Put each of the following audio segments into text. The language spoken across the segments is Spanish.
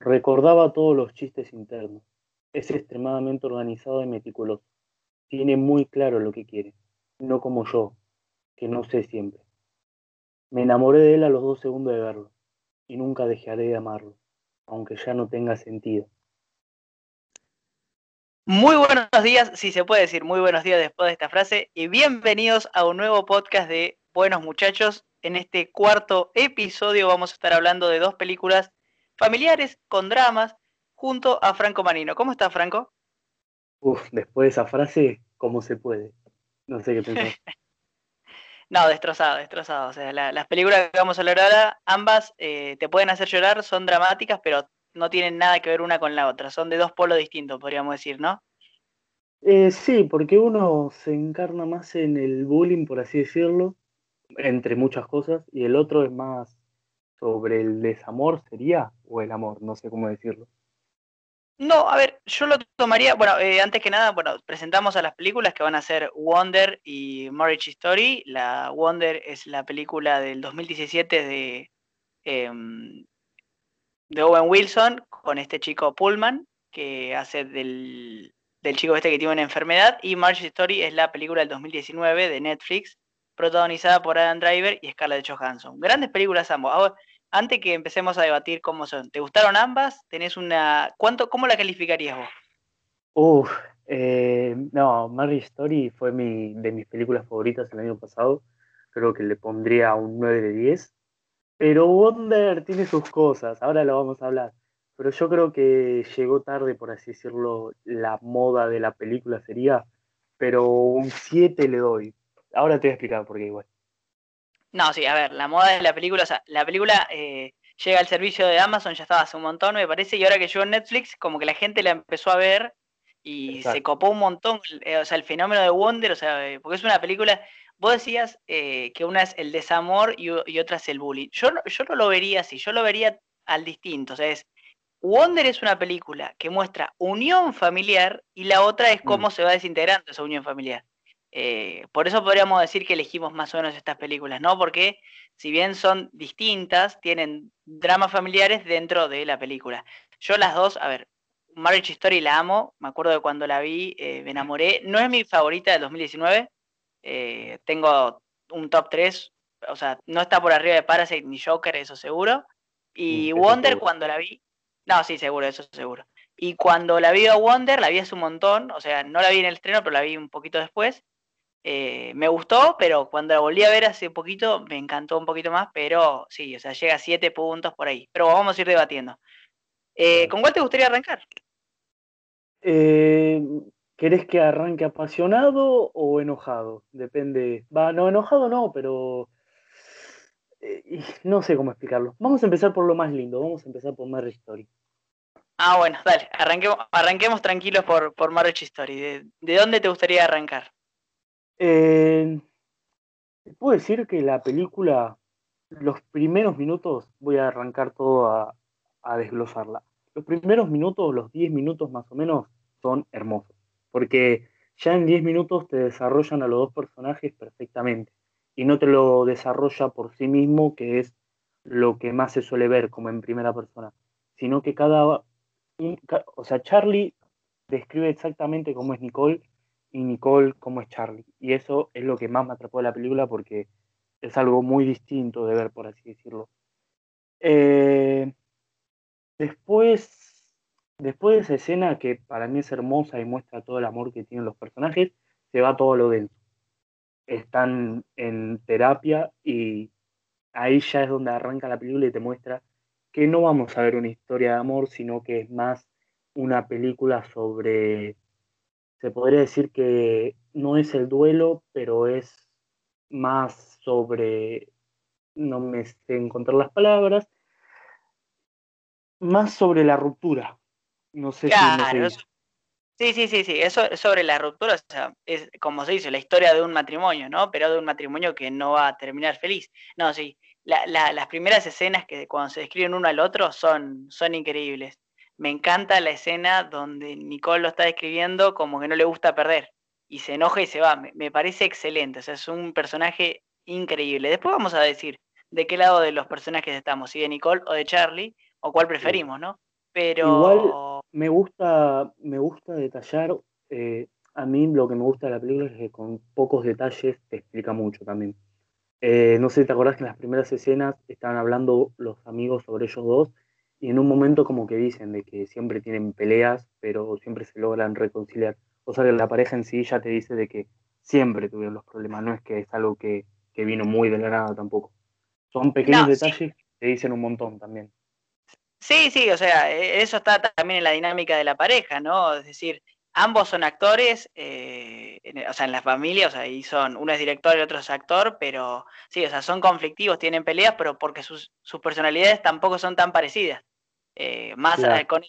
Recordaba todos los chistes internos. Es extremadamente organizado y meticuloso. Tiene muy claro lo que quiere, no como yo, que no sé siempre. Me enamoré de él a los dos segundos de verlo, y nunca dejaré de amarlo, aunque ya no tenga sentido. Muy buenos días, si se puede decir muy buenos días después de esta frase, y bienvenidos a un nuevo podcast de Buenos Muchachos. En este cuarto episodio vamos a estar hablando de dos películas familiares con dramas junto a Franco Marino. ¿Cómo está Franco? Uf, después de esa frase, ¿cómo se puede? No sé qué pensar. no, destrozado, destrozado. O sea, las películas que vamos a hablar ahora, ambas eh, te pueden hacer llorar, son dramáticas, pero no tienen nada que ver una con la otra. Son de dos polos distintos, podríamos decir, ¿no? Eh, sí, porque uno se encarna más en el bullying, por así decirlo, entre muchas cosas, y el otro es más sobre el desamor sería, o el amor, no sé cómo decirlo. No, a ver, yo lo tomaría, bueno, eh, antes que nada, bueno, presentamos a las películas que van a ser Wonder y Marriage Story. La Wonder es la película del 2017 de, em, de Owen Wilson con este chico Pullman, que hace del, del chico este que tiene una enfermedad, y Marriage Story es la película del 2019 de Netflix, protagonizada por Adam Driver y Scarlett Johansson. Grandes películas ambos. Antes que empecemos a debatir cómo son, ¿te gustaron ambas? ¿Tenés una. ¿Cuánto, ¿Cómo la calificarías vos? Eh, no, Marriage Story fue mi, de mis películas favoritas el año pasado. Creo que le pondría un 9 de 10. Pero Wonder tiene sus cosas, ahora lo vamos a hablar. Pero yo creo que llegó tarde, por así decirlo, la moda de la película sería. Pero un 7 le doy, Ahora te voy a explicar por qué igual. No, sí, a ver, la moda de la película, o sea, la película eh, llega al servicio de Amazon, ya estaba hace un montón, me parece, y ahora que llegó en Netflix, como que la gente la empezó a ver y se copó un montón, eh, o sea, el fenómeno de Wonder, o sea, eh, porque es una película, vos decías que una es el desamor y, otra es el bullying. Yo, yo no lo vería así, yo lo vería al distinto, o sea, es, Wonder es una película que muestra unión familiar y la otra es cómo mm. se va desintegrando esa unión familiar. Eh, por eso podríamos decir que elegimos más o menos estas películas, ¿no? Porque si bien son distintas, tienen dramas familiares dentro de la película. Yo las dos, a ver, Marriage Story la amo, me acuerdo de cuando la vi, eh, me enamoré. No es mi favorita del 2019, eh, tengo un top 3, o sea, no está por arriba de Parasite ni Joker, eso seguro. Y mm, Wonder cuando la vi, no, sí, seguro, eso seguro. Y cuando la vi a Wonder, la vi hace un montón, o sea, no la vi en el estreno, pero la vi un poquito después. Eh, me gustó, pero cuando la volví a ver hace poquito me encantó un poquito más, pero sí, o sea, llega a 7 puntos por ahí. Pero vamos a ir debatiendo. Eh, ¿Con cuál te gustaría arrancar? Eh, ¿Querés que arranque apasionado o enojado? Depende. Va, no, enojado no, pero. no sé cómo explicarlo. Vamos a empezar por lo más lindo. Vamos a empezar por Marriage Story. Ah, bueno, dale. Arranquemos, arranquemos tranquilos por, por Marriage Story. ¿De dónde te gustaría arrancar? Eh, puedo decir que la película, los primeros minutos, voy a arrancar todo a, desglosarla. Los primeros minutos, los 10 minutos más o menos, son hermosos. Porque ya en 10 minutos te desarrollan a los dos personajes perfectamente. Y no te lo desarrolla por sí mismo, que es lo que más se suele ver como en primera persona. Sino que cada. O sea, Charlie describe exactamente cómo es Nicole y Nicole como es Charlie. Y eso es lo que más me atrapó de la película porque es algo muy distinto de ver, por así decirlo. Eh, después, después de esa escena que para mí es hermosa y muestra todo el amor que tienen los personajes, se va todo lo denso. Están en terapia y ahí ya es donde arranca la película y te muestra que no vamos a ver una historia de amor, sino que es más una película sobre se podría decir que no es el duelo, pero es más sobre, no me sé encontrar las palabras, más sobre la ruptura. No sé si Sí, sí, sí, sí, eso es sobre la ruptura, o sea, es como se dice, la historia de un matrimonio, ¿no? Pero de un matrimonio que no va a terminar feliz. No, sí, las primeras escenas que cuando se describen uno al otro son, son increíbles me encanta la escena donde Nicole lo está describiendo como que no le gusta perder. y se enoja y se va. Me, parece excelente, o sea, es un personaje increíble. Después vamos a decir de qué lado de los personajes estamos, si de Nicole o de Charlie, o cuál preferimos, ¿no? Pero... Igual me gusta, me gusta detallar, eh, a mí lo que me gusta de la película es que con pocos detalles te explica mucho también. Eh, no sé si te acordás que en las primeras escenas estaban hablando los amigos sobre ellos dos y en un momento como que dicen de que siempre tienen peleas, pero siempre se logran reconciliar. O sea que la pareja en sí ya te dice de que siempre tuvieron los problemas, no es que es algo que, vino muy de la nada tampoco. Son pequeños detalles que te dicen un montón también. Sí, sí, o sea, e, eso está también en la dinámica de la pareja, ¿no? Es decir, ambos son actores, eh, o sea, en la familia, o sea, y son, uno es director y otro es actor, pero sí, o sea, son conflictivos, tienen peleas, pero porque sus, personalidades tampoco son tan parecidas. Eh, más eh, con,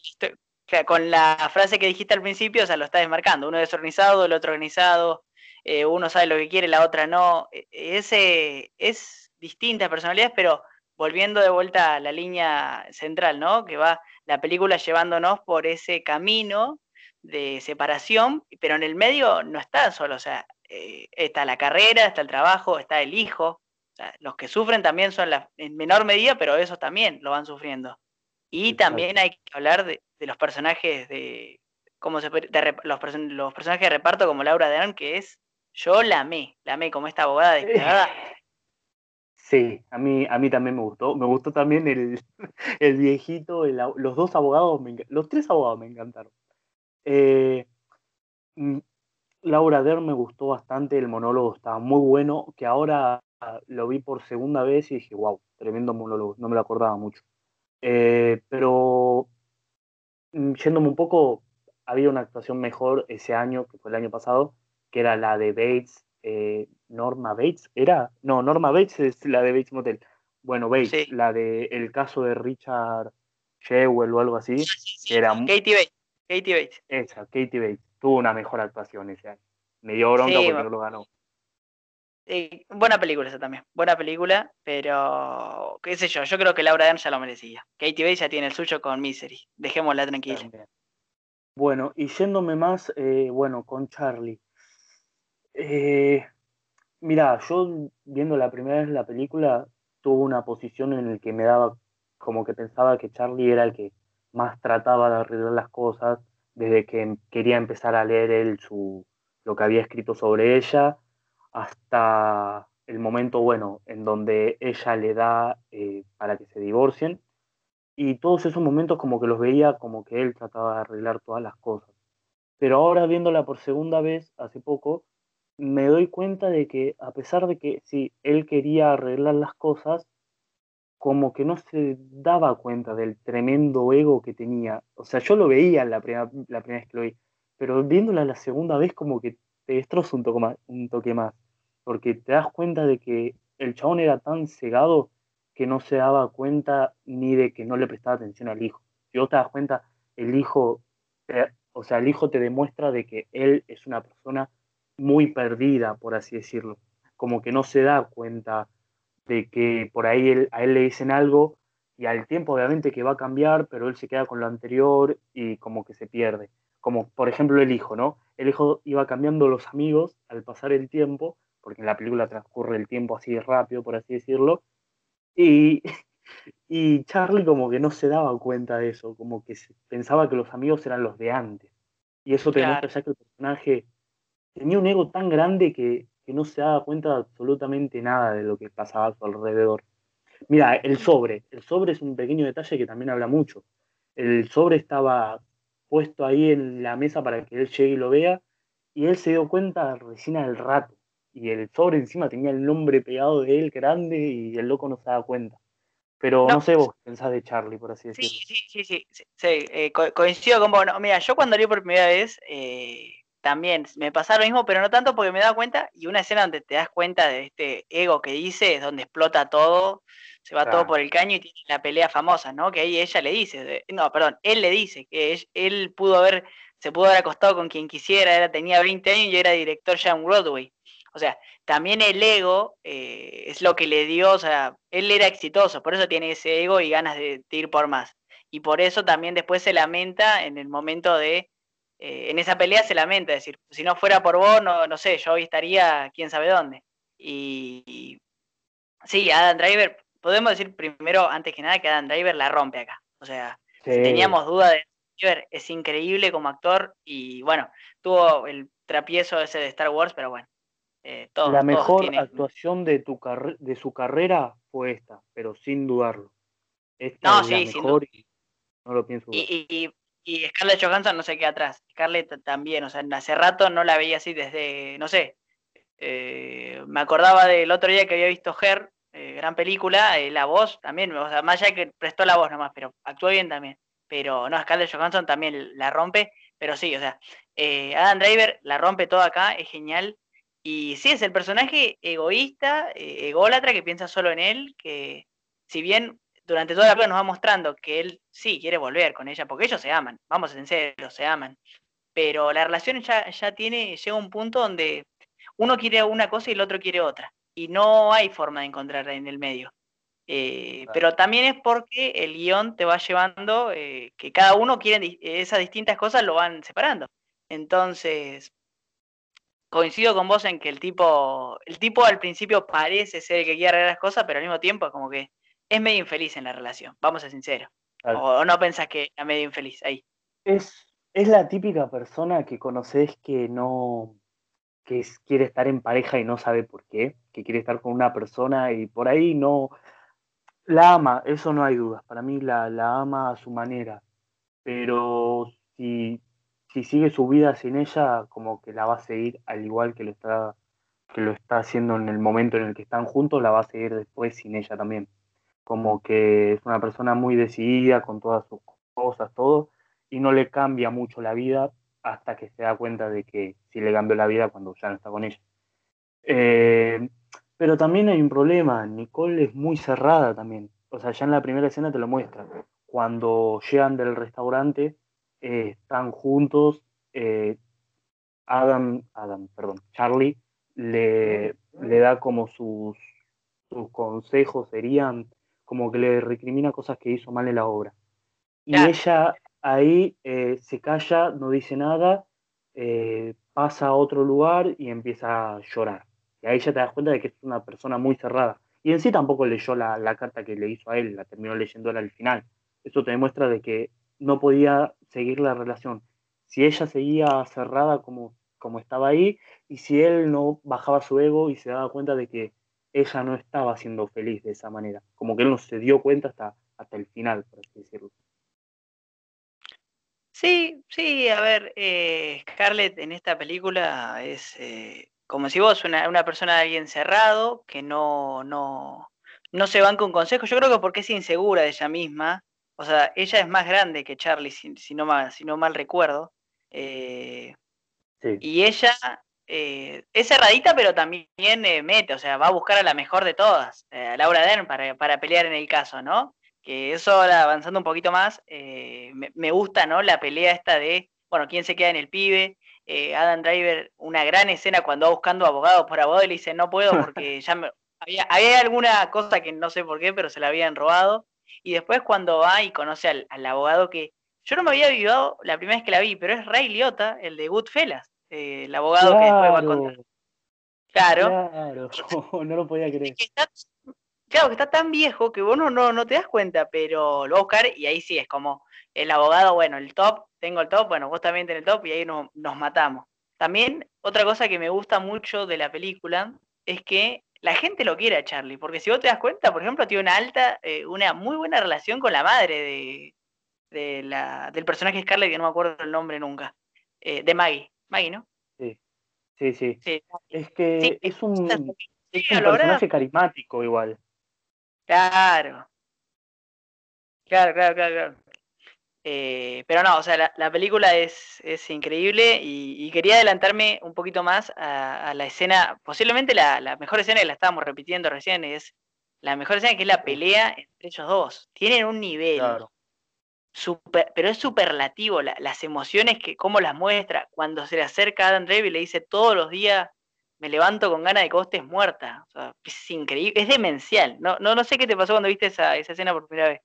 con la frase que dijiste al principio, o sea, lo está desmarcando, uno es organizado, el otro organizado, uno sabe lo que quiere, la otra no. E, ese es distintas personalidades, pero volviendo de vuelta a la línea central, ¿no? Que va la película llevándonos por ese camino de separación, pero en el medio no está solo, o sea, eh, está la carrera, está el trabajo, está el hijo, o sea, los que sufren también son la, en menor medida, pero esos también lo van sufriendo. Y también hay que hablar de, los personajes de, cómo se los, los, personajes de reparto como Laura Dern, que es, yo la amé, la amé como esta abogada declarada. Sí, a mí, a mí también me gustó. Me gustó también el, el viejito, los dos abogados, los tres abogados me encantaron. Eh, mm, Laura Dern me gustó bastante, el monólogo estaba muy bueno, que ahora lo vi por segunda vez y dije, wow, tremendo monólogo, no me lo acordaba mucho. Eh, pero mm, yéndome un poco, había una actuación mejor ese año, que fue el año pasado, que era la de Bates, eh, Norma Bates, ¿era? No, Norma Bates es la de Bates Motel. Bueno, Bates, la de el caso de Richard Shewell o algo así, que era... Katie Bates. Katie Bates. Esa, Katie Bates. Tuvo una mejor actuación ese año. Me dio bronca porque no lo ganó. buena película esa también. Buena película, pero qué sé yo, yo creo que Laura Dern ya lo merecía. Katie Bates ya tiene el suyo con Misery. Dejémosla tranquila. Bueno, y yéndome más, eh, bueno, con Charlie. Eh, mira, yo viendo la primera vez la película, tuve una posición en la que me daba como que pensaba que Charlie era el que más trataba de arreglar las cosas, desde que quería empezar a leer él su, lo que había escrito sobre ella, hasta el momento, bueno, en donde ella le da eh, para que se divorcien. Y todos esos momentos como que los veía como que él trataba de arreglar todas las cosas. Pero ahora viéndola por segunda vez, hace poco, me doy cuenta de que a pesar de que sí, él quería arreglar las cosas, como que no se daba cuenta del tremendo ego que tenía. O sea, yo lo veía la primera, la primera vez que lo vi, pero viéndola la segunda vez como que te destroza un toque, más, un toque más, porque te das cuenta de que el chabón era tan cegado que no se daba cuenta ni de que no le prestaba atención al hijo. Si vos te das cuenta, el hijo, o sea, el hijo te demuestra de que él es una persona muy perdida, por así decirlo, como que no se da cuenta de que por ahí a él le dicen algo y al tiempo obviamente que va a cambiar, pero él se queda con lo anterior y como que se pierde. Como por ejemplo el hijo, ¿no? El hijo iba cambiando los amigos al pasar el tiempo, porque en la película transcurre el tiempo así rápido, por así decirlo, y, y Charlie como que no se daba cuenta de eso, como que pensaba que los amigos eran los de antes. Y eso te demuestra ya que el personaje tenía un ego tan grande que que no se daba cuenta de absolutamente nada de lo que pasaba a su alrededor. Mira, el sobre. El sobre es un pequeño detalle que también habla mucho. El sobre estaba puesto ahí en la mesa para que él llegue y lo vea, y él se dio cuenta recién al rato. Y el sobre encima tenía el nombre pegado de él grande y el loco no se daba cuenta. Pero no, sé vos pensás de Charlie, por así decirlo. Sí, sí, sí, sí, eh, coincido con vos. mira, yo cuando leí por primera vez, eh, también me pasa lo mismo, pero no tanto porque me da cuenta, y una escena donde te das cuenta de este ego que dice, es donde explota todo, se va todo por el caño y tiene la pelea famosa, ¿no? Que ahí ella le dice, no, perdón, él le dice que él, pudo haber, se pudo haber acostado con quien quisiera, era, tenía 20 años y era director ya en Broadway. O sea, también el ego eh, es lo que le dio, o sea, él era exitoso, por eso tiene ese ego y ganas de ir por más. Y por eso también después se lamenta en el momento de eh, en esa pelea se lamenta, es decir, si no fuera por vos, no, no sé, yo hoy estaría quién sabe dónde. Y, sí, Adam Driver, podemos decir primero, antes que nada, que Adam Driver la rompe acá. O sea, si teníamos duda de Driver, es increíble como actor y bueno, tuvo el trapiezo ese de Star Wars, pero bueno. Eh, la mejor actuación de, tu de su carrera fue esta, pero sin dudarlo. Esta no, es sí, la mejor y no lo pienso. y, y Scarlett Johansson no se queda atrás. Scarlett también, o sea, hace rato no la veía así desde, no sé, eh, me acordaba del otro día que había visto Her, eh, gran película, eh, la voz también, o sea, más allá que prestó la voz nomás, pero actuó bien también. Pero no, Scarlett Johansson también la rompe, pero sí, o sea, Adam Driver la rompe todo acá, es genial. Y sí, es el personaje egoísta, ególatra, que piensa solo en él, que si bien durante toda la película nos va mostrando que él sí quiere volver con ella, porque ellos se aman, vamos en serio, se aman. Pero la relación ya, ya tiene, llega a un punto donde uno quiere una cosa y el otro quiere otra. Y no hay forma de encontrarla en el medio. Eh, pero también es porque el guion te va llevando eh, que cada uno quiere esas distintas cosas lo van separando. Entonces, coincido con vos en que el tipo, el tipo al principio parece ser el que quiere arreglar las cosas, pero al mismo tiempo es como que es medio infeliz en la relación, vamos a ser sinceros. O, no pensás que es medio infeliz ahí. Es, es la típica persona que conoces que no, que quiere estar en pareja y no sabe por qué, que quiere estar con una persona y por ahí no, la ama, eso no hay dudas, para mí la, la ama a su manera, pero si, si sigue su vida sin ella, como que la va a seguir al igual que lo está que lo está haciendo en el momento en el que están juntos, la va a seguir después sin ella también como que es una persona muy decidida con todas sus cosas, todo, y no le cambia mucho la vida hasta que se da cuenta de que sí le cambió la vida cuando ya no está con ella. Eh, pero también hay un problema, Nicole es muy cerrada también, o sea, ya en la primera escena te lo muestra, cuando llegan del restaurante, eh, están juntos, eh, Adam, Adam, perdón, Charlie le, le da como sus, sus consejos serían como que le recrimina cosas que hizo mal en la obra. Y ella ahí eh, se calla, no dice nada, eh, pasa a otro lugar y empieza a llorar. Y ahí ya te das cuenta de que es una persona muy cerrada. Y en sí tampoco leyó la, la carta que le hizo a él, la terminó leyéndola al final. Eso te demuestra de que no podía seguir la relación. Si ella seguía cerrada como, como estaba ahí, y si él no bajaba su ego y se daba cuenta de que ella no estaba siendo feliz de esa manera. Como que él no se dio cuenta hasta, hasta el final, por así decirlo. Sí, sí, a ver, eh, Scarlett en esta película es eh, como si vos, una, una persona de alguien cerrado, que no, no, no se banca un consejo. Yo creo que porque es insegura de ella misma. O sea, ella es más grande que Charlie, si, no, mal, si no mal recuerdo. Eh, sí. Y ella eh, es cerradita, pero también eh, mete, o sea, va a buscar a la mejor de todas, eh, a Laura Dern, para, para, pelear en el caso, ¿no? Que eso ahora avanzando un poquito más, me, gusta, ¿no? La pelea esta de, bueno, quién se queda en el pibe. Adam Driver, una gran escena cuando va buscando abogado por abogado y le dice, no puedo porque ya me, había, había, alguna cosa que no sé por qué, pero se la habían robado. Y después cuando va y conoce al, al abogado que yo no me había vivido la primera vez que la vi, pero es Ray Liotta, el de Goodfellas. Eh, el abogado que después va a contar. Claro. Claro, no lo podía creer. claro, que está tan viejo que vos no, no, te das cuenta, pero lo va a buscar y ahí sí es como el abogado, bueno, el top, tengo el top, bueno, vos también tenés el top y ahí nos, nos matamos. También otra cosa que me gusta mucho de la película es que la gente lo quiere a Charlie, porque si vos te das cuenta, por ejemplo, tiene una alta, eh, una muy buena relación con la madre de, de la, del personaje Scarlett, que no me acuerdo el nombre nunca, eh, de Maggie. Maggie, ¿no? Sí, sí, sí. Es que es un, personaje carismático igual. Claro. Claro, claro, claro, eh, pero no, o sea, la, película es, es increíble y, quería adelantarme un poquito más a, la escena, posiblemente la, la, mejor escena que la estábamos repitiendo recién es la mejor escena que es la pelea entre ellos dos. Tienen un nivel pero es superlativo las emociones que cómo las muestra cuando se le acerca a Adam Driver y le dice todos los días me levanto con ganas de que vos estés muerta es increíble es demencial no, no no sé qué te pasó cuando viste esa, esa escena por primera vez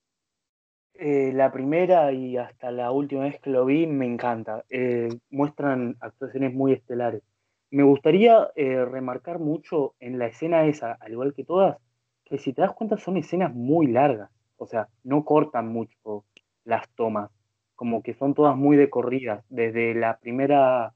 Eh, la primera y hasta la última vez que lo vi me encanta. Eh, muestran actuaciones muy estelares. Me gustaría eh, remarcar mucho en la escena esa, al igual que todas, que si te das cuenta son escenas muy largas. O sea, no cortan mucho las tomas. Como que son todas muy de corridas. Desde la primera,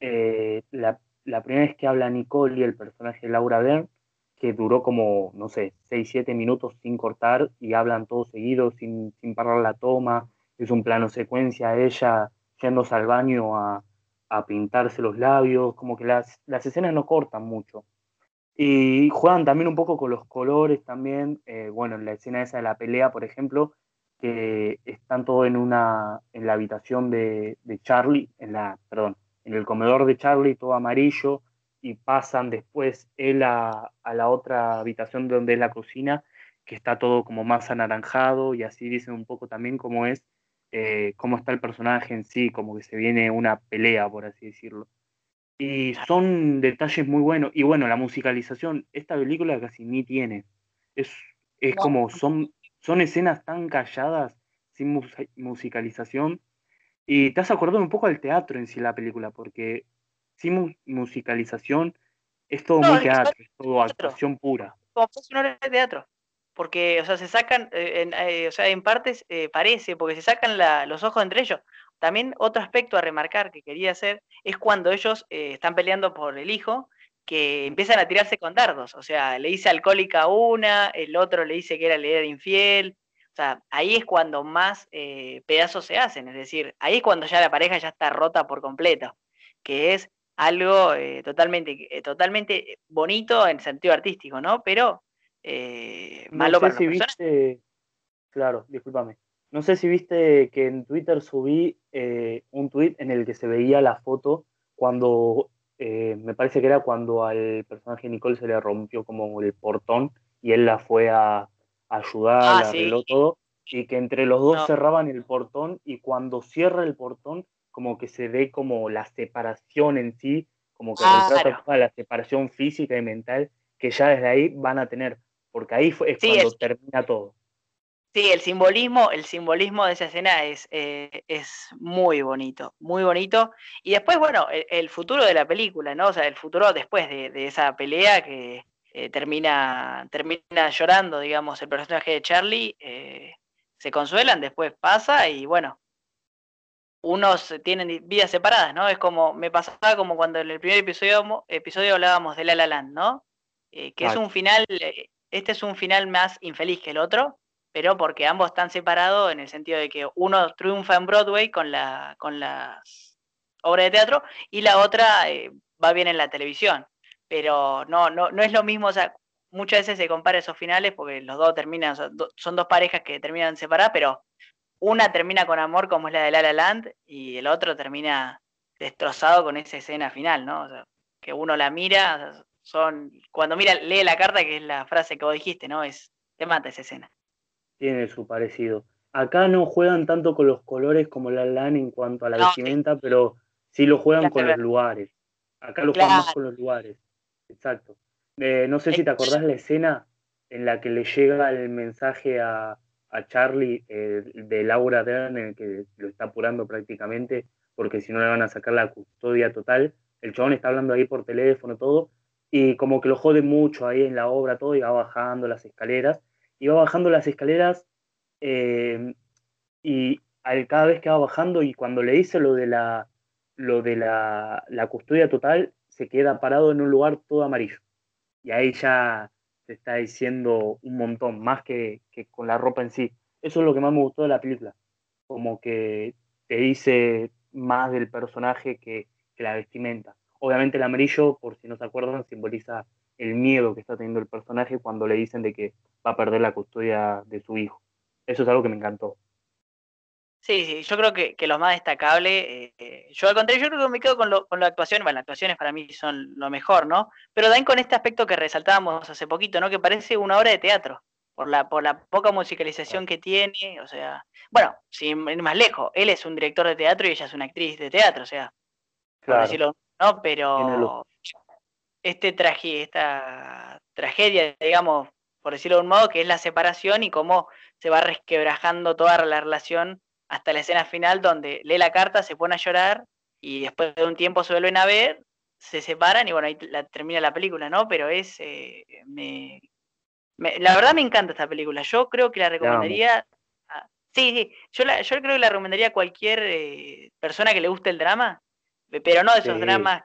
la, la primera vez que habla Nicole y el personaje Laura Dern, que duró como, no sé, 6, 7 minutos sin cortar y hablan todos seguidos, sin, sin parar la toma. Es un plano secuencia, ella yéndose al baño a, a pintarse los labios, como que las, las, escenas no cortan mucho. Y juegan también un poco con los colores también. Eh, bueno, en la escena esa de la pelea, por ejemplo, que están todos en una en la habitación de, de Charlie, en la, perdón, en el comedor de Charlie, todo amarillo, y pasan después él a, la otra habitación donde es la cocina, que está todo como más anaranjado y así dicen un poco también cómo es, eh, cómo está el personaje en sí, como que se viene una pelea, por así decirlo. Y son detalles muy buenos. Y bueno, la musicalización, esta película casi ni tiene. Es, es como, son, son escenas tan calladas, sin musicalización. Y te has acordado un poco al teatro en sí la película, porque sin musicalización, es todo muy teatro, es todo actuación pura. Como es una obra de teatro. Porque, o sea, se sacan, eh, en, eh, o sea, en partes eh, parece, porque se sacan los ojos entre ellos. También otro aspecto a remarcar que quería hacer es cuando ellos están peleando por el hijo, que empiezan a tirarse con dardos. O sea, le dice alcohólica a una, el otro le dice que era líder infiel. O sea, ahí es cuando más pedazos se hacen. Es decir, ahí es cuando ya la pareja ya está rota por completo. Que es algo eh, totalmente, eh, totalmente bonito en sentido artístico, ¿no? Pero eh, malo no sé si viste, claro, discúlpame. No sé si viste que en Twitter subí un tweet en el que se veía la foto cuando, me parece que era cuando al personaje Nicole se le rompió como el portón y él la fue a, ayudar, ah, arregló todo, y que entre los dos cerraban el portón y cuando cierra el portón como que se ve como la separación en sí, como que retrata la separación física y mental que ya desde ahí van a tener, porque ahí es cuando termina todo. Sí, el simbolismo, el simbolismo de esa escena es, eh, es muy bonito, muy bonito. Y después, bueno, el, futuro de la película, ¿no? O sea, el futuro después de, esa pelea que eh, termina, termina llorando, digamos, el personaje de Charlie, eh, se consuelan, después pasa y bueno, unos tienen vidas separadas, ¿no? Es como, me pasaba como cuando en el primer episodio, episodio hablábamos de La La Land, ¿no? Que es un final, este es un final más infeliz que el otro, pero porque ambos están separados en el sentido de que uno triunfa en Broadway con, la, con las obras de teatro y la otra eh, va bien en la televisión. Pero no, no, no es lo mismo, o sea, muchas veces se compara esos finales porque los dos terminan, son dos parejas que terminan separadas, pero una termina con amor como es la de La Land y el otro termina destrozado con esa escena final, ¿no? O sea, que uno la mira, son cuando mira lee la carta que es la frase que vos dijiste, ¿no? Es te mata esa escena. Tiene su parecido. Acá no juegan tanto con los colores como La La Land en cuanto a la vestimenta, pero sí lo juegan con los lugares. Acá lo juegan más con los lugares. Exacto. Eh, no sé si te acordás la escena en la que le llega el mensaje a, a Charlie eh, de Laura Dern, en el que lo está apurando prácticamente, porque si no le van a sacar la custodia total. El chabón está hablando ahí por teléfono, todo, y como que lo jode mucho ahí en la obra, todo, y va bajando las escaleras, y va bajando las escaleras, eh, y al, cada vez que va bajando, y cuando le dice lo de la, lo de la, la custodia total, se queda parado en un lugar todo amarillo. Y ahí ya está diciendo un montón, más que, con la ropa en sí. Eso es lo que más me gustó de la película, como que te dice más del personaje que, la vestimenta. Obviamente el amarillo, por si no se acuerdan, simboliza el miedo que está teniendo el personaje cuando le dicen de que va a perder la custodia de su hijo. Eso es algo que me encantó. Sí, sí, yo creo que, lo más destacable, eh, yo al contrario, yo creo que me quedo con, lo, con la actuación, bueno, las actuaciones para mí son lo mejor, ¿no? Pero también con este aspecto que resaltábamos hace poquito, ¿no? Que parece una obra de teatro, por la, por la poca musicalización que tiene, o sea, bueno, sin ir más lejos, él es un director de teatro y ella es una actriz de teatro, o sea, claro. decirlo, ¿no? Pero este traje, esta tragedia, digamos, por decirlo de un modo, que es la separación y cómo se va resquebrajando toda la relación hasta la escena final donde lee la carta, se pone a llorar y después de un tiempo se vuelven a ver, se separan y bueno, ahí la, termina la película, ¿no? Pero es, eh, me, la verdad me encanta esta película, yo creo que la recomendaría, sí, sí, yo, yo creo que la recomendaría a cualquier eh, persona que le guste el drama, pero no de esos dramas,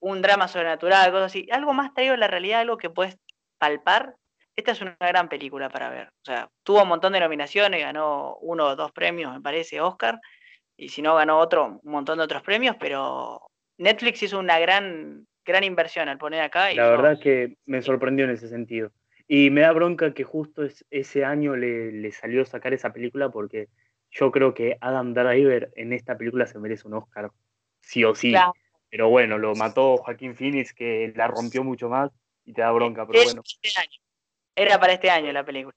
un drama sobrenatural, cosas así, algo más traído a la realidad, algo que puedes palpar, esta es una gran película para ver. O sea, tuvo un montón de nominaciones, ganó uno o dos premios, me parece, Oscar, y si no ganó otro, un montón de otros premios, pero Netflix hizo una gran, gran inversión al poner acá. la verdad que me sorprendió en ese sentido. Y me da bronca que justo ese año le, salió a sacar esa película porque yo creo que Adam Driver en esta película se merece un Oscar, sí o sí. Pero bueno, lo mató Joaquín Phoenix, que la rompió mucho más y te da bronca, pero bueno. Este Era para este año la película.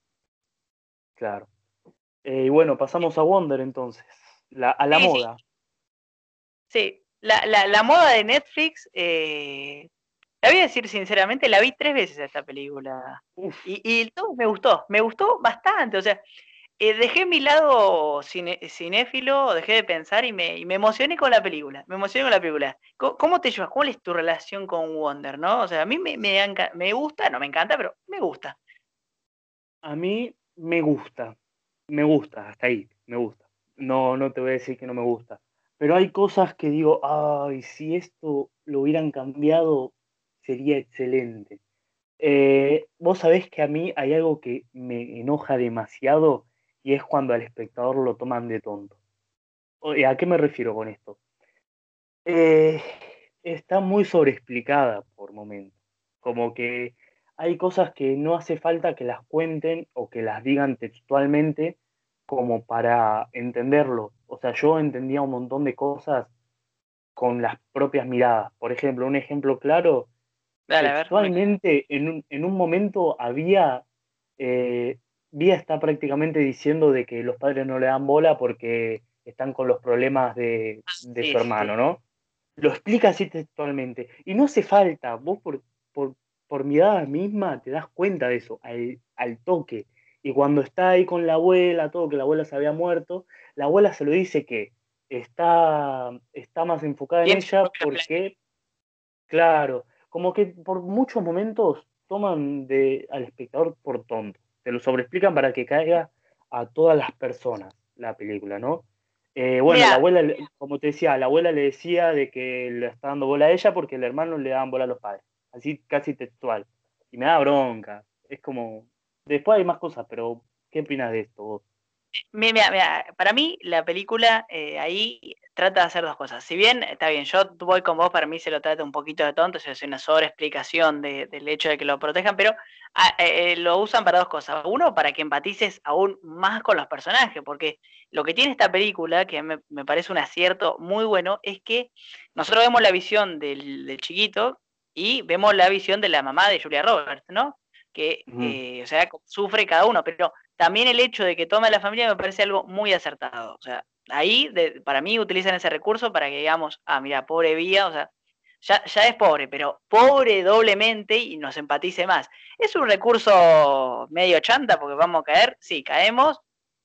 Claro. Eh, y bueno, pasamos a Wonder entonces, a la moda. Sí, La, moda de Netflix, eh, la voy a decir sinceramente, la vi tres veces esta película. Y, y todo me gustó, me gustó bastante. O sea, eh, dejé mi lado cinéfilo, dejé de pensar y me, emocioné con la película. Me emocioné con la película. ¿Cómo, te llevas? ¿Cuál es tu relación con Wonder? ¿no? O sea, a mí me, me, gusta, no me encanta, pero me gusta. A mí me gusta. Me gusta, hasta ahí, me gusta. No, no te voy a decir que no me gusta. Pero hay cosas que digo, ay, si esto lo hubieran cambiado, sería excelente. Eh, vos sabés que a mí hay algo que me enoja demasiado y es cuando al espectador lo toman de tonto. ¿A qué me refiero con esto? Eh, está muy sobreexplicada por momentos. Como que hay cosas que no hace falta que las cuenten o que las digan textualmente como para entenderlo. O sea, yo entendía un montón de cosas con las propias miradas. Por ejemplo, un ejemplo claro, textualmente en, un, en un momento había eh, Vía está prácticamente diciendo de que los padres no le dan bola porque están con los problemas de, su hermano, ¿no? Lo explica así textualmente. Y no hace falta, vos por, por, por mirada misma te das cuenta de eso, al, al, toque. Y cuando está ahí con la abuela, todo, que la abuela se había muerto, la abuela se lo dice que está, está más enfocada en ella porque, claro, como que por muchos momentos toman de, al espectador por tonto te lo sobreexplican para que caiga a todas las personas la película, ¿no? Eh, bueno, la abuela, como te decía, la abuela le decía de que le está dando bola a ella porque el hermano le daban bola a los padres. Así casi textual. Y me da bronca. Es como. Después hay más cosas, pero ¿qué opinas de esto vos? Mira, mira, para mí la película eh, ahí trata de hacer dos cosas. Si bien, está bien, yo voy con vos, para mí se lo trata un poquito de tonto, es una sobreexplicación de, del hecho de que lo protejan, pero ah, eh, eh, lo usan para dos cosas. Uno, para que empatices aún más con los personajes, porque lo que tiene esta película, que me, parece un acierto muy bueno, es que nosotros vemos la visión del, chiquito y vemos la visión de la mamá de Julia Roberts, ¿no? Que, o sea, sufre cada uno, pero también el hecho de que tome la familia me parece algo muy acertado. O sea, ahí para mí utilizan ese recurso para que digamos, ah, mira, pobre Vía, o sea, ya, ya, es pobre, pero pobre doblemente y nos empatice más. Es un recurso medio chanta porque vamos a caer, sí, caemos,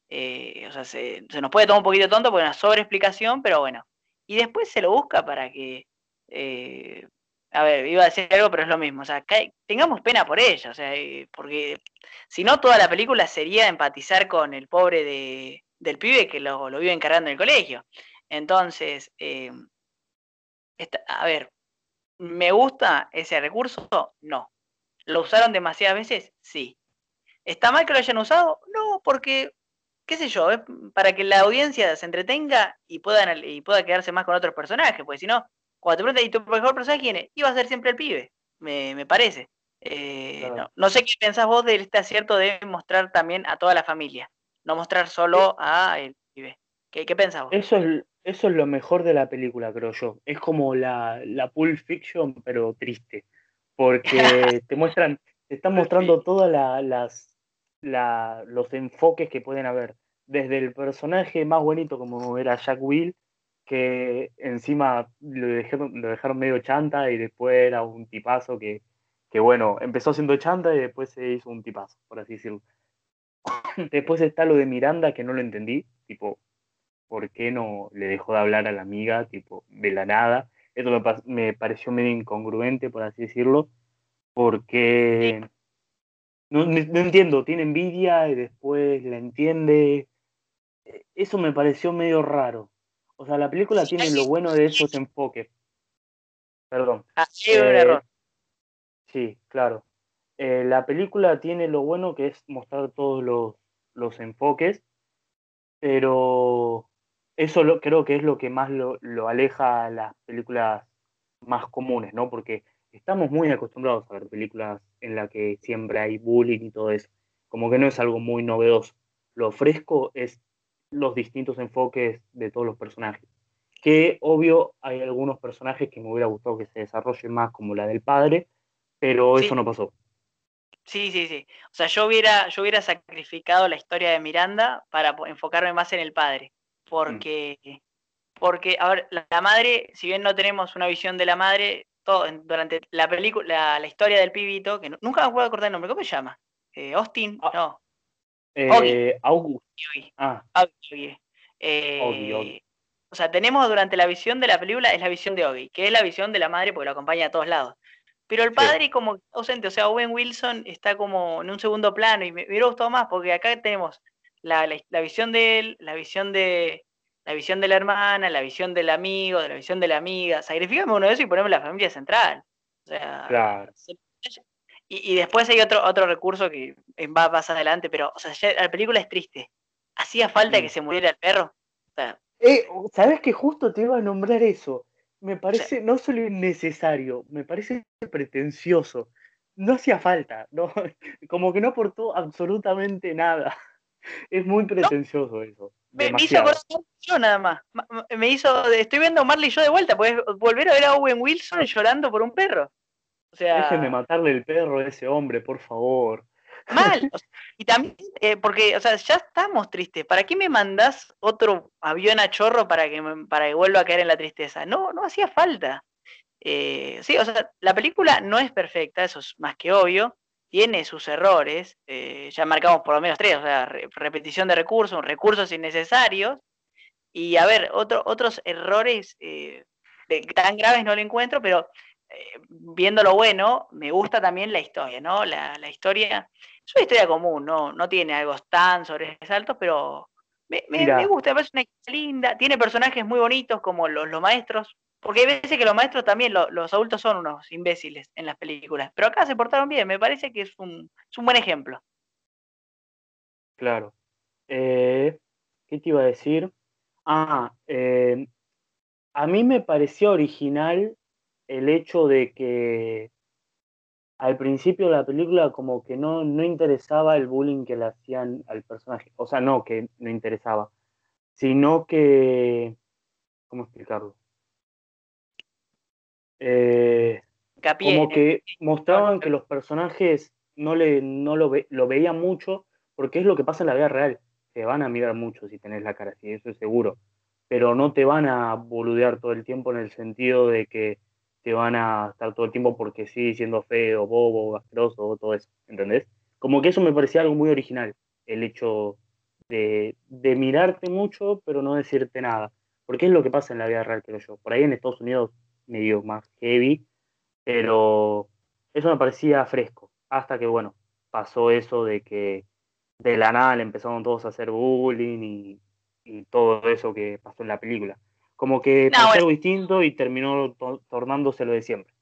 eh, o sea, se, nos puede tomar un poquito tonto es una sobreexplicación, pero bueno. Y después se lo busca para que eh, a ver, iba a decir algo, pero es lo mismo. O sea, tengamos pena por ella, o sea, eh, porque si no, toda la película sería empatizar con el pobre de, del pibe que lo, lo vive encargando en el colegio. Entonces, eh, a ver, ¿me gusta ese recurso? No. ¿Lo usaron demasiadas veces? Sí. ¿Está mal que lo hayan usado? No, porque, qué sé yo, para que la audiencia se entretenga y pueda, y pueda quedarse más con otros personajes, porque si no, cuando te preguntan, ¿y tu mejor personaje quién es? Iba a ser siempre el pibe, me, parece. Eh, no, sé qué pensás vos de este acierto de mostrar también a toda la familia, no mostrar solo a el pibe. ¿Qué, qué pensás vos? Eso es, eso es lo mejor de la película, creo yo. Es como la, la Pulp Fiction, pero triste. Porque te muestran, te están mostrando todos las, los enfoques que pueden haber. Desde el personaje más bonito como era Jack Will, que encima lo dejaron, dejaron medio chanta y después era un tipazo que, que bueno, empezó siendo chanta y después se hizo un tipazo, por así decirlo. después está lo de Miranda, que no lo entendí, tipo, ¿por qué no le dejó de hablar a la amiga, tipo, de la nada? Eso me, me pareció medio incongruente, por así decirlo, porque no, entiendo, tiene envidia y después la entiende. E, eso me pareció medio raro. O sea, la película tiene lo bueno de esos enfoques. Perdón. Ah, un eh, error. Sí, claro. Eh, la película tiene lo bueno que es mostrar todos los, los enfoques, pero eso lo, creo que es lo que más lo, lo aleja a las películas más comunes, ¿no? Porque estamos muy acostumbrados a ver películas en las que siempre hay bullying y todo eso. Como que no es algo muy novedoso. Lo fresco es los distintos enfoques de todos los personajes. Que obvio hay algunos personajes que me hubiera gustado que se desarrollen más, como la del padre, pero eso no pasó. Sí, sí, sí. O sea, yo hubiera, yo hubiera sacrificado la historia de Miranda para enfocarme más en el padre. Mm. Porque, porque a ver, la madre, si bien no tenemos una visión de la madre, durante la película, la, historia del pibito, que nunca me puedo acordar el nombre, ¿cómo se llama? Eh, Austin, ah, no. Eh, August. Ah. Eh, o sea, tenemos durante la visión de la película, es la visión de Oggy, que es la visión de la madre porque lo acompaña a todos lados. Pero el padre como ausente, o sea, Owen Wilson está como en un segundo plano y me, me hubiera gustado más porque acá tenemos la, la, visión de él, la visión de, la visión de la hermana, la visión del amigo, de la visión de la amiga. Sacrificame uno de esos y ponemos la familia central. O sea, claro. Y, después hay otro, otro recurso que va más adelante, pero o sea, la película es triste. ¿Hacía falta que se muriera el perro? eh, ¿Sabes que justo te iba a nombrar eso? Me parece no solo innecesario, me parece pretencioso. No hacía falta, no, como que no aportó absolutamente nada. Es muy pretencioso eso. Me, hizo yo nada más. Me hizo. Estoy viendo a Marley y yo de vuelta. Puedes volver a ver a Owen Wilson llorando por un perro. O sea. Déjenme matarle el perro a ese hombre, por favor. Mal. y también, eh, porque, o sea, ya estamos tristes. ¿Para qué me mandás otro avión a chorro para que, para que vuelva a caer en la tristeza? No, no hacía falta. Eh, sí, o sea, la película no es perfecta, eso es más que obvio tiene sus errores, eh, ya marcamos por lo menos tres, o sea, repetición de recursos, recursos innecesarios, y a ver, otro, otros errores tan graves no lo encuentro, pero eh, viendo lo bueno, me gusta también la historia, ¿no? La, historia es una historia común, ¿no? No tiene algo tan sobresalto, pero me, me, gusta, me parece una historia linda, tiene personajes muy bonitos como los, los maestros, porque hay veces que los maestros también, los adultos son unos imbéciles en las películas, pero acá se portaron bien, me parece que es un, es un buen ejemplo. Claro. Eh, ¿Qué te iba a decir? Ah, eh, a mí me pareció original el hecho de que al principio de la película como que no, no interesaba el bullying que le hacían al personaje. O sea, no que no interesaba, sino que... ¿Cómo explicarlo? Eh, como que mostraban que los personajes no, le, no lo, lo veían mucho, porque es lo que pasa en la vida real. Te van a mirar mucho si tenés la cara así, eso es seguro. Pero no te van a boludear todo el tiempo en el sentido de que te van a estar todo el tiempo porque sí, siendo feo, bobo, asqueroso, todo eso, ¿entendés? Como que eso me parecía algo muy original, el hecho de, de mirarte mucho, pero no decirte nada. Porque es lo que pasa en la vida real, creo yo. Por ahí en Estados Unidos medio más heavy, pero eso me parecía fresco, hasta que, bueno, pasó eso de que de la nada le empezaron todos a hacer bullying y, todo eso que pasó en la película. Como que pasó algo distinto y terminó tornándose lo de siempre.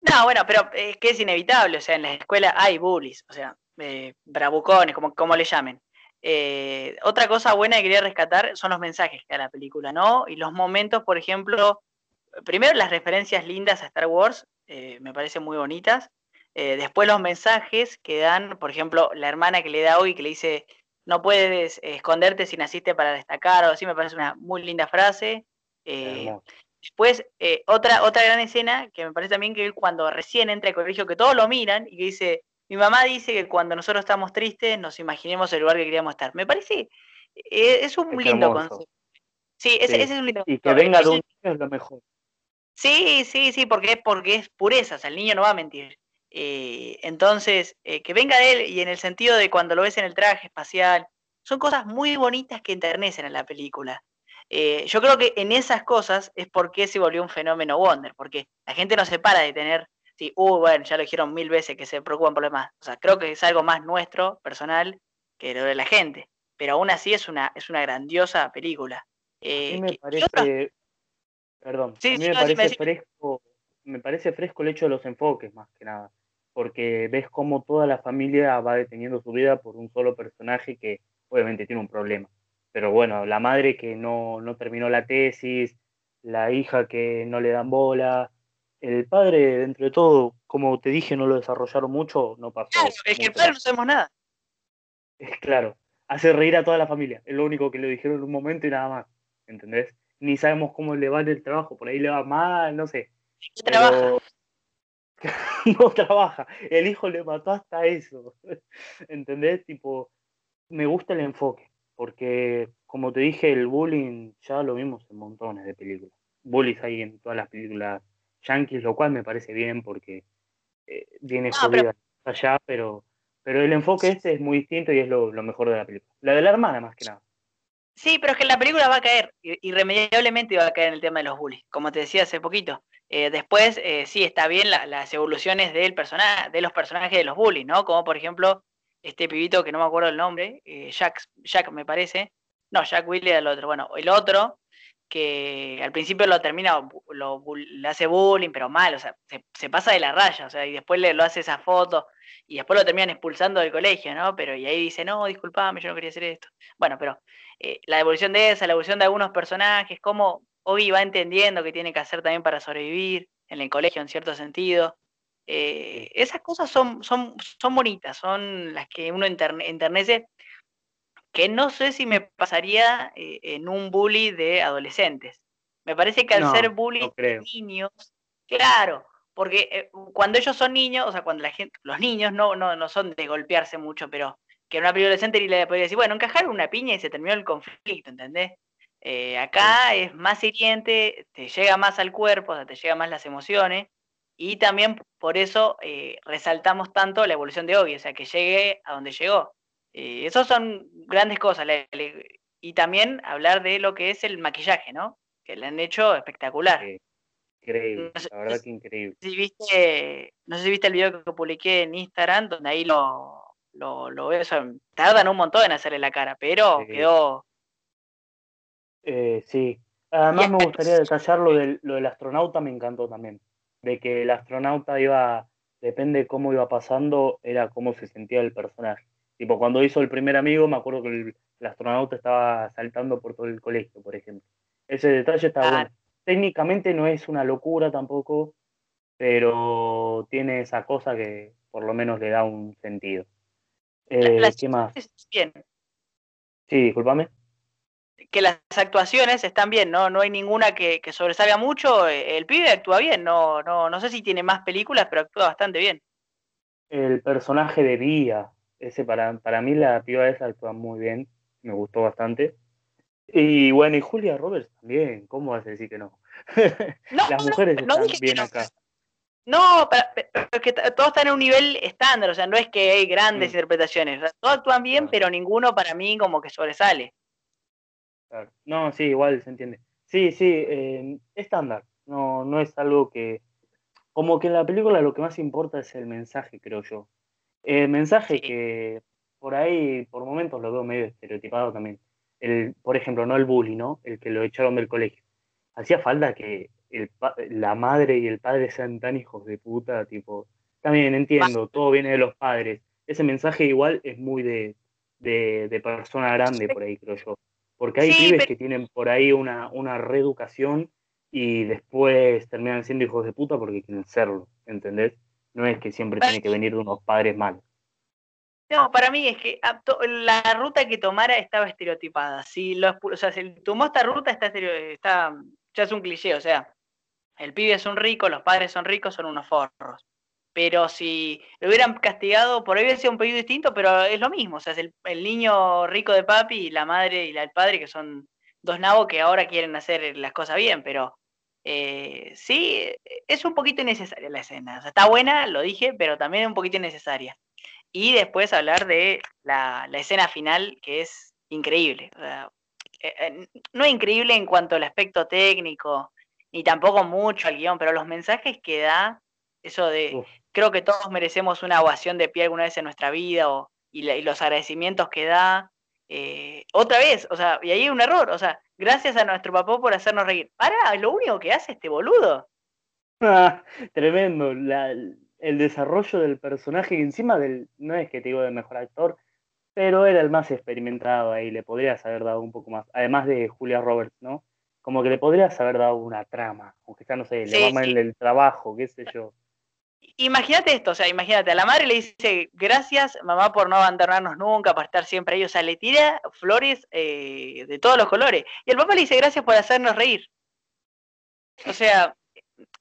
No, bueno, pero es que es inevitable, o sea, en la escuela hay bullies, o sea, eh, bravucones, como, como le llamen. Eh, otra cosa buena que quería rescatar son los mensajes que da la película, ¿no? Y los momentos, por ejemplo, primero las referencias lindas a Star Wars, eh, me parecen muy bonitas. Eh, después los mensajes que dan, por ejemplo, la hermana que le da hoy que le dice, no puedes esconderte si naciste para destacar, o así me parece una muy linda frase. Eh, después, otra, otra gran escena que me parece también que cuando recién entra al colegio, que todos lo miran y que dice, mi mamá dice que cuando nosotros estamos tristes nos imaginemos el lugar que queríamos estar. Me parece, es un lindo concepto. Sí, ese, es un lindo Y que venga de un es lo mejor. Sí, sí, sí, porque, porque es pureza, o sea, el niño no va a mentir. Eh, entonces, eh, que venga de él y en el sentido de cuando lo ves en el traje espacial, son cosas muy bonitas que enternecen en la película. Eh, yo creo que en esas cosas es porque se volvió un fenómeno Wonder, porque la gente no se para de tener, sí, uh, bueno, ya lo dijeron mil veces que se preocupan por lo demás. O sea, creo que es algo más nuestro, personal, que lo de la gente. Pero aún así es una, es una grandiosa película. a mí me parece, perdón, a mí me parece fresco, me parece fresco el hecho de los enfoques, más que nada porque ves cómo toda la familia va deteniendo su vida por un solo personaje que obviamente tiene un problema. Pero bueno, la madre que no, terminó la tesis, la hija que no le dan bola, el padre, dentro de todo, como te dije, no lo desarrollaron mucho, no pasó. Claro, es que el padre no sabemos nada. Es claro, hace reír a toda la familia, es lo único que le dijeron en un momento y nada más, ¿entendés? Ni sabemos cómo le va el trabajo, por ahí le va mal, no sé. ¿Qué trabaja? no trabaja. El hijo le mató hasta eso. ¿Entendés? Tipo, me gusta el enfoque, porque como te dije, el bullying ya lo vimos en montones de películas. Bullies hay en todas las películas yankees, lo cual me parece bien porque eh, viene jodida allá, pero, pero el enfoque este es muy distinto y es lo, lo mejor de la película. La de la hermana, más que nada. Sí, pero es que la película va a caer, irremediablemente va a caer en el tema de los bullies, como te decía hace poquito. Eh, después, eh, sí, está bien las evoluciones del personaje, de los personajes de los bullies, ¿no? Como por ejemplo, este pibito que no me acuerdo el nombre, eh, Jack, Jack me parece. No, Jack Willy el otro. Bueno, el otro, que al principio lo termina, lo, le hace bullying, pero mal, o sea, se, pasa de la raya, o sea, y después le lo hace esa foto, y después lo terminan expulsando del colegio, ¿no? Pero y ahí dice, no, disculpame, yo no quería hacer esto. Bueno, pero la evolución de esa, la evolución de algunos personajes, cómo Obi va entendiendo que tiene que hacer también para sobrevivir en el colegio en cierto sentido. Eh, esas cosas son, son, son bonitas, son las que uno enternece, que no sé si me pasaría eh, en un bully de adolescentes. Me parece que al ser bully de niños, claro, porque eh, cuando ellos son niños, o sea, cuando la gente, los niños no, no, no son de golpearse mucho, pero que una adolescente le podría decir, bueno, encajar una piña y se terminó el conflicto, ¿entendés? Eh, acá es más hiriente, te llega más al cuerpo, o sea, te llega más las emociones, y también por eso eh, resaltamos tanto la evolución de Obi, o sea, que llegue a donde llegó. Eh, esas son grandes cosas. y también hablar de lo que es el maquillaje, ¿no? Que le han hecho espectacular. increíble, la verdad que increíble. Si viste, no sé si viste el video que publiqué en Instagram, donde ahí lo, lo, lo ves, tardan un montón en hacerle la cara, pero quedó eh, sí. Además me gustaría detallar lo del, lo del astronauta, me encantó también. De que el astronauta iba, depende de cómo iba pasando, era cómo se sentía el personaje. Tipo, cuando hizo el primer amigo, me acuerdo que el, astronauta estaba saltando por todo el colegio, por ejemplo. Ese detalle está bueno. Técnicamente no es una locura tampoco, pero tiene esa cosa que por lo menos le da un sentido. Eh, ¿Qué más? Bien. Sí, discúlpame que las actuaciones están bien, ¿no? No hay ninguna que, sobresalga mucho. El pibe actúa bien, no, no, no sé si tiene más películas, pero actúa bastante bien. El personaje de Vía, ese para, para mí la piba esa actúa muy bien, me gustó bastante. Y bueno, y Julia Roberts también, ¿cómo vas a decir que no? Las mujeres están bien acá. No, pero, que todos están en un nivel estándar, o sea, no es que hay grandes mm. interpretaciones, todos actúan bien, pero ninguno para mí como que sobresale. No, sí, igual se entiende. Sí, sí, eh, estándar. No, no es algo que. Como que en la película lo que más importa es el mensaje, creo yo. El mensaje que por ahí, por momentos lo veo medio estereotipado también. El, por ejemplo, no el bully, ¿no? El que lo echaron del colegio. Hacía falta que el, la madre y el padre sean tan hijos de puta, tipo. También entiendo, todo viene de los padres. Ese mensaje igual es muy de, de, de persona grande por ahí, creo yo. Porque hay pibes que tienen por ahí una, una reeducación y después terminan siendo hijos de puta porque quieren serlo, ¿entendés? No es que siempre tiene que venir de unos padres malos. No, para mí es que la ruta que tomara estaba estereotipada. Si lo, o sea, si tomó esta ruta, está, está, ya es un cliché. O sea, el pibe es un rico, los padres son ricos, son unos forros pero si lo hubieran castigado, por ahí hubiera sido un pedido distinto, pero es lo mismo, o sea, es el, niño rico de papi y la madre y el padre, que son dos nabos que ahora quieren hacer las cosas bien, pero Eh, sí, es un poquito innecesaria la escena. O sea, está buena, lo dije, pero también es un poquito innecesaria. Y después hablar de la, escena final, que es increíble. Eh, eh, no increíble en cuanto al aspecto técnico, ni tampoco mucho al guion, pero los mensajes que da, eso de, creo que todos merecemos una ovación de pie alguna vez en nuestra vida, o, y, los agradecimientos que da. otra vez, o sea, y ahí hay un error, o sea, Gracias a nuestro papá por hacernos reír. Para, lo único que hace este boludo. Ah, tremendo. el desarrollo del personaje, encima del, no es que te digo de mejor actor, pero era el más experimentado ahí, le podrías haber dado un poco más. Además de Julia Roberts, ¿no? Como que le podrías haber dado una trama, aunque ya no sé, le va mal el trabajo, qué sé yo. Imagínate esto, o sea, imagínate, a la madre le dice, gracias mamá por no abandonarnos nunca, por estar siempre ahí, o sea, le tira flores eh, de todos los colores. Y el papá le dice, gracias por hacernos reír. O sea,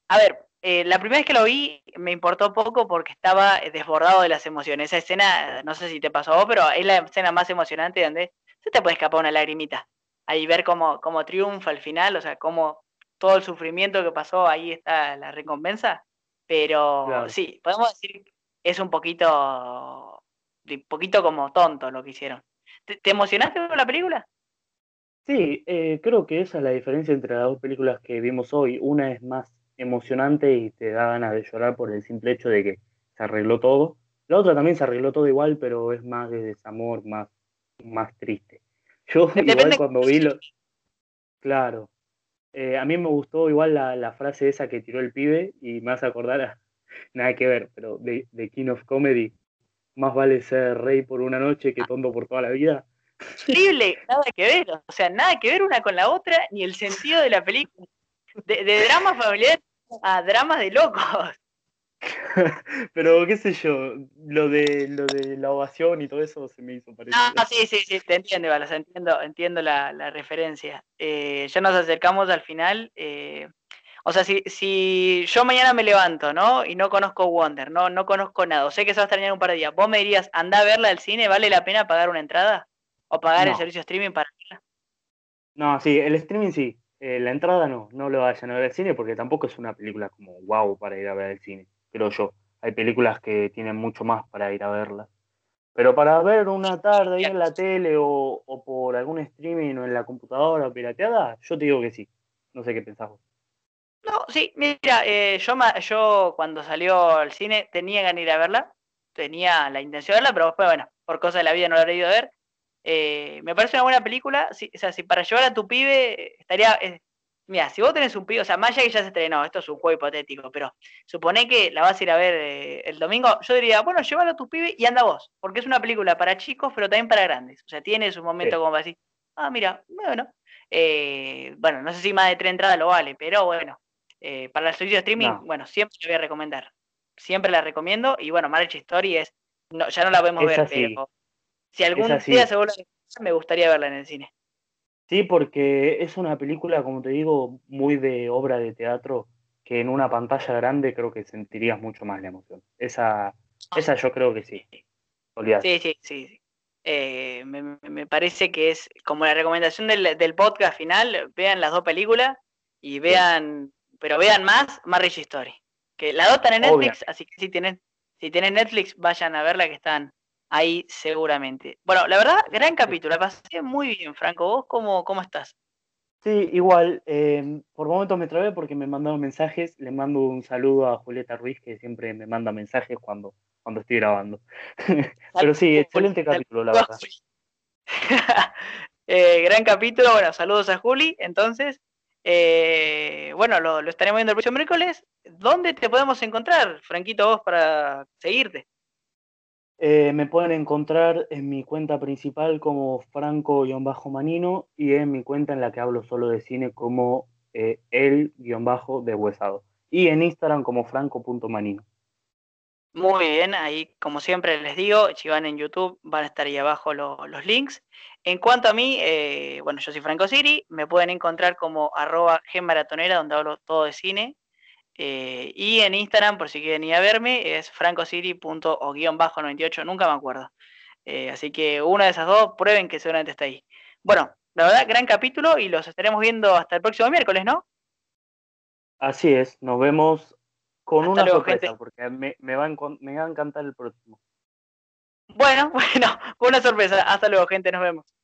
a ver, eh, la primera vez que lo vi me importó poco porque estaba desbordado de las emociones. Esa escena, no sé si te pasó a vos, pero es la escena más emocionante donde se te puede escapar una lagrimita. Ahí ver cómo, cómo triunfa al final, o sea, cómo todo el sufrimiento que pasó, ahí está la recompensa. Pero sí, podemos decir que es un poquito, un poquito como tonto lo que hicieron. ¿Te, emocionaste con la película? Sí, eh, creo que esa es la diferencia entre las dos películas que vimos hoy. Una es más emocionante y te da ganas de llorar por el simple hecho de que se arregló todo. La otra también se arregló todo igual, pero es más de desamor, más, más triste. Yo igual cuando vi lo... Claro, eh, a mí me gustó igual la, frase esa que tiró el pibe y me hace acordar a, nada que ver, pero de, King of Comedy, más vale ser rey por una noche que tonto por toda la vida. Increíble, nada que ver, o sea, nada que ver una con la otra, ni el sentido de la película. De, de drama familiar a dramas de locos. Pero qué sé yo, lo de lo de la ovación y todo eso se me hizo parecido. Ah, sí, sí, sí, te entiendo, Balas, entiendo, entiendo la, referencia. Eh, ya nos acercamos al final. Eh, o sea, si, si yo mañana me levanto, ¿no? Y no conozco Wonder, no, no conozco nada, o sé que se va a extrañar un par de días, ¿vos me dirías, anda a verla al cine, ¿vale la pena pagar una entrada? ¿O pagar el servicio streaming para verla? No, sí, el streaming sí. Eh, la entrada no, no lo vayan a ver al cine porque tampoco es una película como wow para ir a ver al cine creo yo. Hay películas que tienen mucho más para ir a verlas. Pero para ver una tarde ahí en la tele o, por algún streaming o en la computadora pirateada, yo te digo que sí. No sé qué pensás vos. No, sí, mira, eh, yo, yo cuando salió al cine tenía ganas de ir a verla, tenía la intención de verla, pero después, bueno, por cosas de la vida no la he ido a ver. Eh, me parece una buena película, o sea, si para llevar a tu pibe estaría, eh, Mira, si vos tenés un pibe, o sea, allá que ya se estrenó, esto es un juego hipotético, pero supone que la vas a ir a ver eh, el domingo, yo diría, bueno, llévalo a tu pibe y anda vos, porque es una película para chicos, pero también para grandes. O sea, tiene su momento como para decir, ah, mira, bueno, eh, bueno, no sé si más de tres entradas lo vale, pero bueno, eh, para el servicio de streaming, bueno, siempre te voy a recomendar. Siempre la recomiendo, y bueno, Marriage Story es, no, ya no la podemos ver, pero si algún día se vuelve a me gustaría verla en el cine. Sí, porque es una película, como te digo, muy de obra de teatro, que en una pantalla grande creo que sentirías mucho más la emoción. Esa, esa yo creo que sí. Sí, sí, sí. Eh, me, parece que es como la recomendación del, podcast final, vean las dos películas y vean, pero vean más Marriage Story. Que la dos están en Netflix, así que si tienen, si tienen Netflix, vayan a verla que están ahí seguramente. Bueno, la verdad, gran capítulo, la pasé muy bien, Franco. ¿Vos cómo, cómo estás? Sí, igual, em, por momentos me trabé porque me mandaron mensajes, le mando un saludo a Julieta Ruiz, que siempre me manda mensajes cuando, cuando estoy grabando. Pero sí, excelente capítulo, la verdad. Eh, gran capítulo, bueno, saludos a Juli, entonces, eh, bueno, lo, lo, estaremos viendo el próximo miércoles. ¿Dónde te podemos encontrar, Franquito, vos, para seguirte? Eh, me pueden encontrar en mi cuenta principal como Franco-Manino y en mi cuenta en la que hablo solo de cine como eh, el-deshuesado. Y en Instagram como franco.manino. Muy bien, ahí como siempre les digo, si van en YouTube van a estar ahí abajo los links. En cuanto a mí, eh, bueno, yo soy Franco Siri, me pueden encontrar como arroba Maratonera, donde hablo todo de cine. Eh, y en Instagram, por si quieren ir a verme, es francocity.o-98, nunca me acuerdo. Eh, así que una de esas dos, prueben que seguramente está ahí. Bueno, la verdad, gran capítulo y los estaremos viendo hasta el próximo miércoles, ¿no? Así es, nos vemos con una sorpresa, porque me, me, va me va a encantar el próximo. Bueno, bueno, con una sorpresa. Hasta luego, gente, nos vemos.